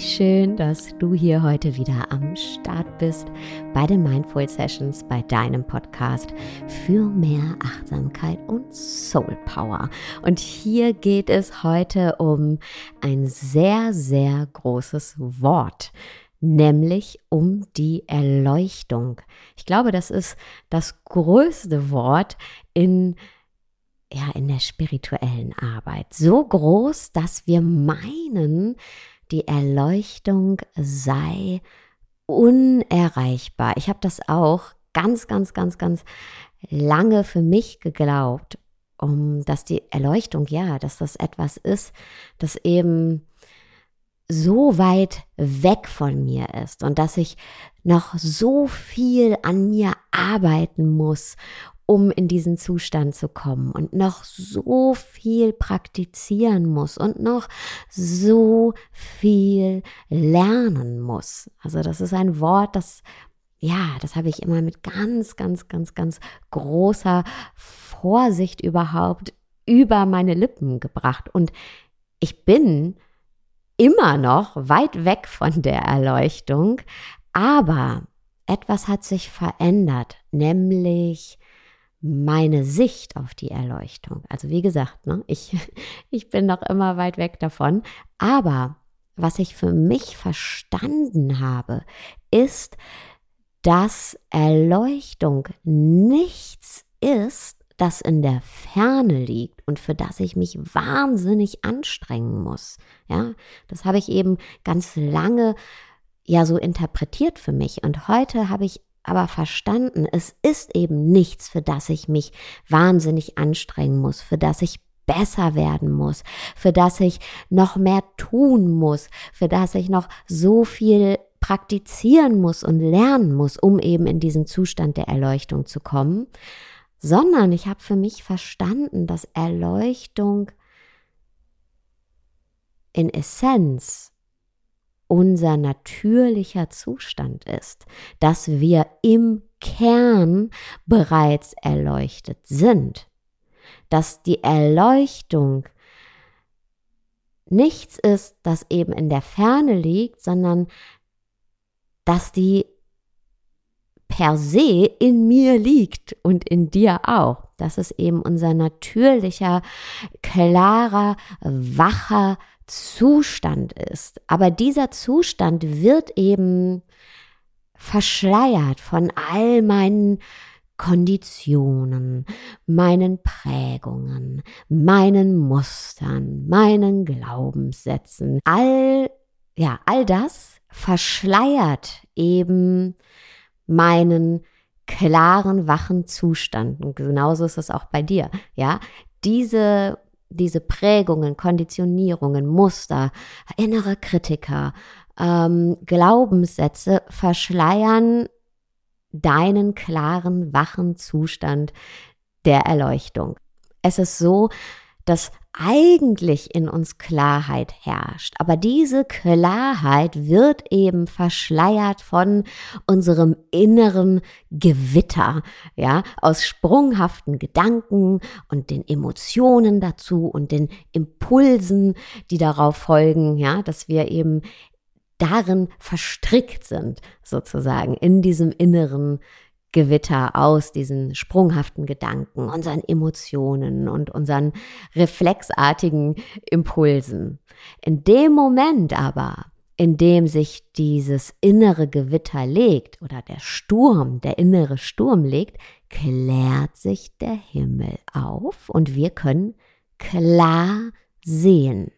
schön, dass du hier heute wieder am Start bist bei den Mindful Sessions, bei deinem Podcast für mehr Achtsamkeit und Soul Power. Und hier geht es heute um ein sehr, sehr großes Wort nämlich um die Erleuchtung. Ich glaube, das ist das größte Wort in ja, in der spirituellen Arbeit. So groß, dass wir meinen, die Erleuchtung sei unerreichbar. Ich habe das auch ganz, ganz, ganz, ganz lange für mich geglaubt, um dass die Erleuchtung, ja, dass das etwas ist, das eben so weit weg von mir ist und dass ich noch so viel an mir arbeiten muss, um in diesen Zustand zu kommen und noch so viel praktizieren muss und noch so viel lernen muss. Also das ist ein Wort, das ja, das habe ich immer mit ganz, ganz, ganz, ganz großer Vorsicht überhaupt über meine Lippen gebracht. Und ich bin immer noch weit weg von der Erleuchtung, aber etwas hat sich verändert, nämlich meine Sicht auf die Erleuchtung. Also wie gesagt, ne, ich, ich bin noch immer weit weg davon. Aber was ich für mich verstanden habe, ist, dass Erleuchtung nichts ist, das in der Ferne liegt und für das ich mich wahnsinnig anstrengen muss. Ja, das habe ich eben ganz lange ja so interpretiert für mich und heute habe ich aber verstanden, es ist eben nichts, für das ich mich wahnsinnig anstrengen muss, für das ich besser werden muss, für das ich noch mehr tun muss, für das ich noch so viel praktizieren muss und lernen muss, um eben in diesen Zustand der Erleuchtung zu kommen, sondern ich habe für mich verstanden, dass Erleuchtung in Essenz unser natürlicher Zustand ist, dass wir im Kern bereits erleuchtet sind, dass die Erleuchtung nichts ist, das eben in der Ferne liegt, sondern dass die per se in mir liegt und in dir auch. Das ist eben unser natürlicher, klarer, wacher Zustand ist. Aber dieser Zustand wird eben verschleiert von all meinen Konditionen, meinen Prägungen, meinen Mustern, meinen Glaubenssätzen. All, ja, all das verschleiert eben meinen klaren, wachen Zustand. Und genauso ist es auch bei dir. Ja, diese diese Prägungen, Konditionierungen, Muster, innere Kritiker, ähm, Glaubenssätze verschleiern deinen klaren, wachen Zustand der Erleuchtung. Es ist so, dass eigentlich in uns Klarheit herrscht. Aber diese Klarheit wird eben verschleiert von unserem inneren Gewitter, ja, aus sprunghaften Gedanken und den Emotionen dazu und den Impulsen, die darauf folgen, ja, dass wir eben darin verstrickt sind, sozusagen, in diesem inneren Gewitter aus diesen sprunghaften Gedanken, unseren Emotionen und unseren reflexartigen Impulsen. In dem Moment aber, in dem sich dieses innere Gewitter legt oder der Sturm, der innere Sturm legt, klärt sich der Himmel auf und wir können klar sehen.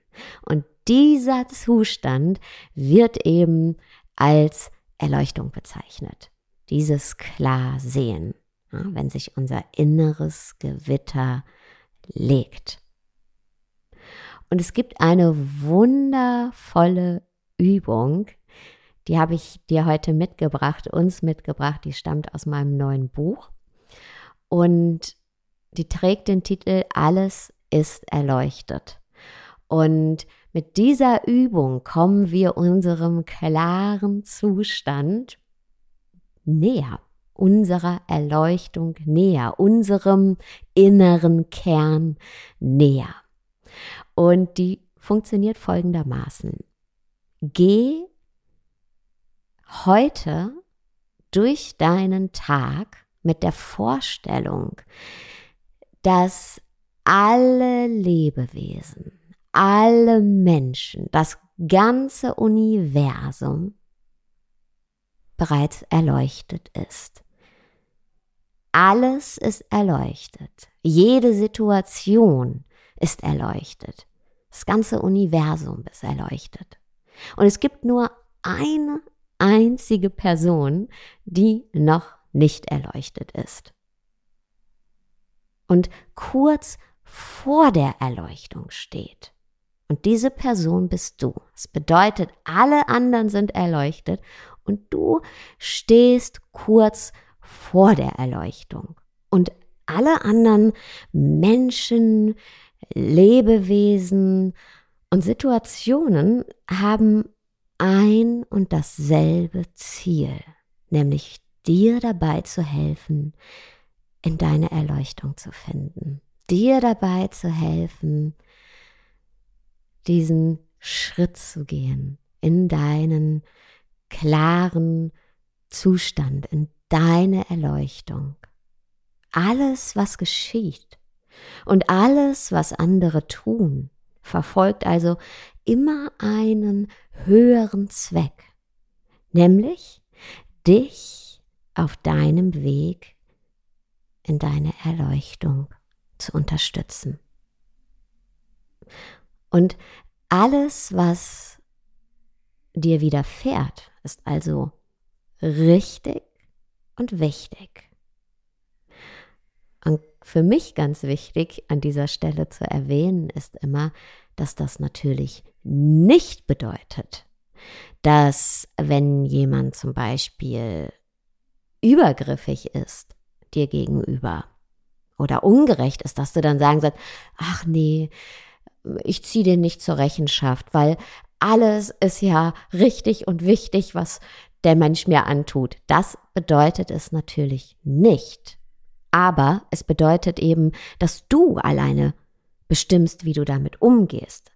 Und dieser Zustand wird eben als Erleuchtung bezeichnet dieses klar sehen, ja, wenn sich unser inneres Gewitter legt. Und es gibt eine wundervolle Übung, die habe ich dir heute mitgebracht, uns mitgebracht, die stammt aus meinem neuen Buch und die trägt den Titel Alles ist erleuchtet. Und mit dieser Übung kommen wir unserem klaren Zustand näher, unserer Erleuchtung näher, unserem inneren Kern näher. Und die funktioniert folgendermaßen. Geh heute durch deinen Tag mit der Vorstellung, dass alle Lebewesen, alle Menschen, das ganze Universum bereits erleuchtet ist. Alles ist erleuchtet. Jede Situation ist erleuchtet. Das ganze Universum ist erleuchtet. Und es gibt nur eine einzige Person, die noch nicht erleuchtet ist. Und kurz vor der Erleuchtung steht. Und diese Person bist du. Das bedeutet, alle anderen sind erleuchtet und du stehst kurz vor der Erleuchtung. Und alle anderen Menschen, Lebewesen und Situationen haben ein und dasselbe Ziel, nämlich dir dabei zu helfen, in deine Erleuchtung zu finden, dir dabei zu helfen, diesen Schritt zu gehen in deinen klaren Zustand, in deine Erleuchtung. Alles, was geschieht und alles, was andere tun, verfolgt also immer einen höheren Zweck, nämlich dich auf deinem Weg in deine Erleuchtung zu unterstützen. Und alles, was dir widerfährt, ist also richtig und wichtig. Und für mich ganz wichtig an dieser Stelle zu erwähnen ist immer, dass das natürlich nicht bedeutet, dass wenn jemand zum Beispiel übergriffig ist dir gegenüber oder ungerecht ist, dass du dann sagen sollst, ach nee, ich ziehe den nicht zur Rechenschaft, weil alles ist ja richtig und wichtig, was der Mensch mir antut. Das bedeutet es natürlich nicht. Aber es bedeutet eben, dass du alleine bestimmst, wie du damit umgehst.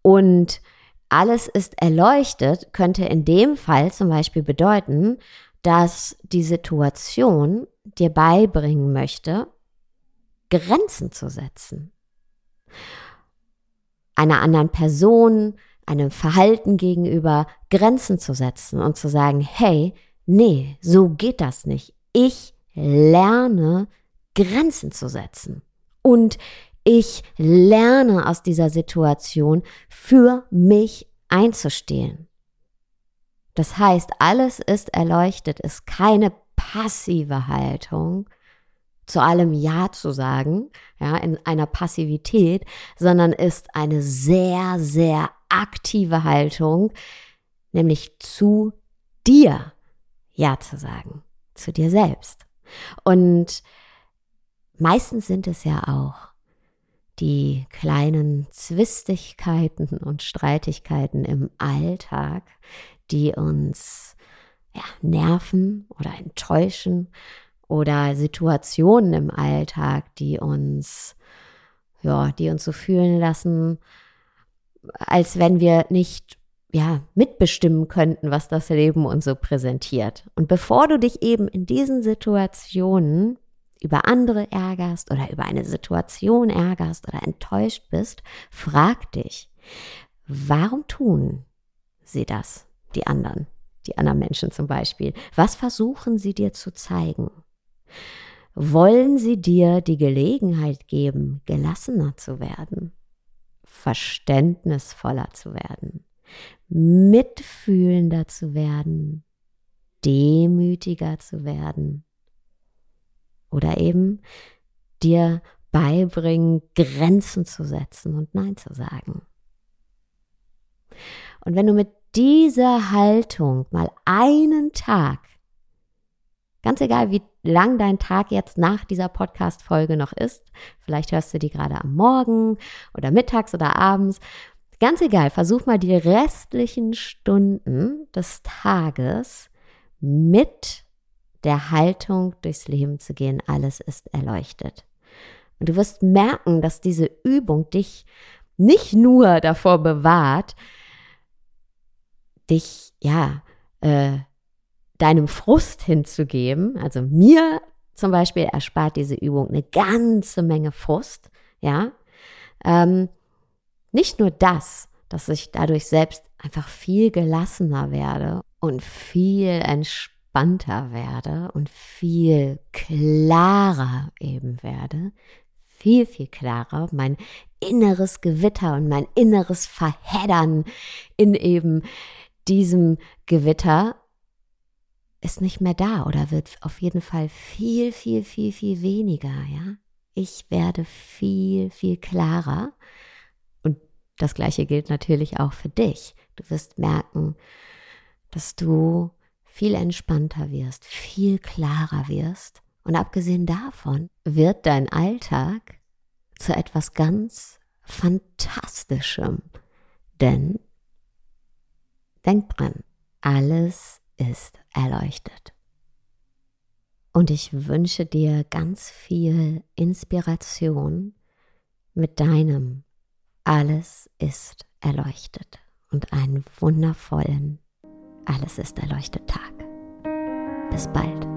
Und alles ist erleuchtet, könnte in dem Fall zum Beispiel bedeuten, dass die Situation dir beibringen möchte, Grenzen zu setzen. Einer anderen Person, einem Verhalten gegenüber Grenzen zu setzen und zu sagen, hey, nee, so geht das nicht. Ich lerne Grenzen zu setzen. Und ich lerne aus dieser Situation für mich einzustehen. Das heißt, alles ist erleuchtet, ist keine passive Haltung, zu allem Ja zu sagen, ja, in einer Passivität, sondern ist eine sehr, sehr aktive Haltung, nämlich zu dir Ja zu sagen, zu dir selbst. Und meistens sind es ja auch die kleinen Zwistigkeiten und Streitigkeiten im Alltag, die uns ja, nerven oder enttäuschen oder Situationen im Alltag, die uns ja, die uns so fühlen lassen, als wenn wir nicht ja, mitbestimmen könnten, was das Leben uns so präsentiert. Und bevor du dich eben in diesen Situationen über andere ärgerst oder über eine Situation ärgerst oder enttäuscht bist, frag dich, warum tun sie das, die anderen, die anderen Menschen zum Beispiel? Was versuchen sie dir zu zeigen? Wollen sie dir die Gelegenheit geben, gelassener zu werden? verständnisvoller zu werden, mitfühlender zu werden, demütiger zu werden oder eben dir beibringen, Grenzen zu setzen und Nein zu sagen. Und wenn du mit dieser Haltung mal einen Tag Ganz egal, wie lang dein Tag jetzt nach dieser Podcast-Folge noch ist. Vielleicht hörst du die gerade am Morgen oder mittags oder abends. Ganz egal, versuch mal die restlichen Stunden des Tages mit der Haltung durchs Leben zu gehen. Alles ist erleuchtet. Und du wirst merken, dass diese Übung dich nicht nur davor bewahrt, dich, ja, äh, deinem Frust hinzugeben. Also mir zum Beispiel erspart diese Übung eine ganze Menge Frust, ja. Ähm, nicht nur das, dass ich dadurch selbst einfach viel gelassener werde und viel entspannter werde und viel klarer eben werde, viel, viel klarer, mein inneres Gewitter und mein inneres Verheddern in eben diesem Gewitter ist nicht mehr da oder wird auf jeden Fall viel, viel, viel, viel weniger, ja. Ich werde viel, viel klarer. Und das Gleiche gilt natürlich auch für dich. Du wirst merken, dass du viel entspannter wirst, viel klarer wirst. Und abgesehen davon wird dein Alltag zu etwas ganz Fantastischem. Denn denk dran, alles ist erleuchtet. Und ich wünsche dir ganz viel Inspiration mit deinem Alles ist erleuchtet und einen wundervollen Alles ist erleuchtet Tag. Bis bald.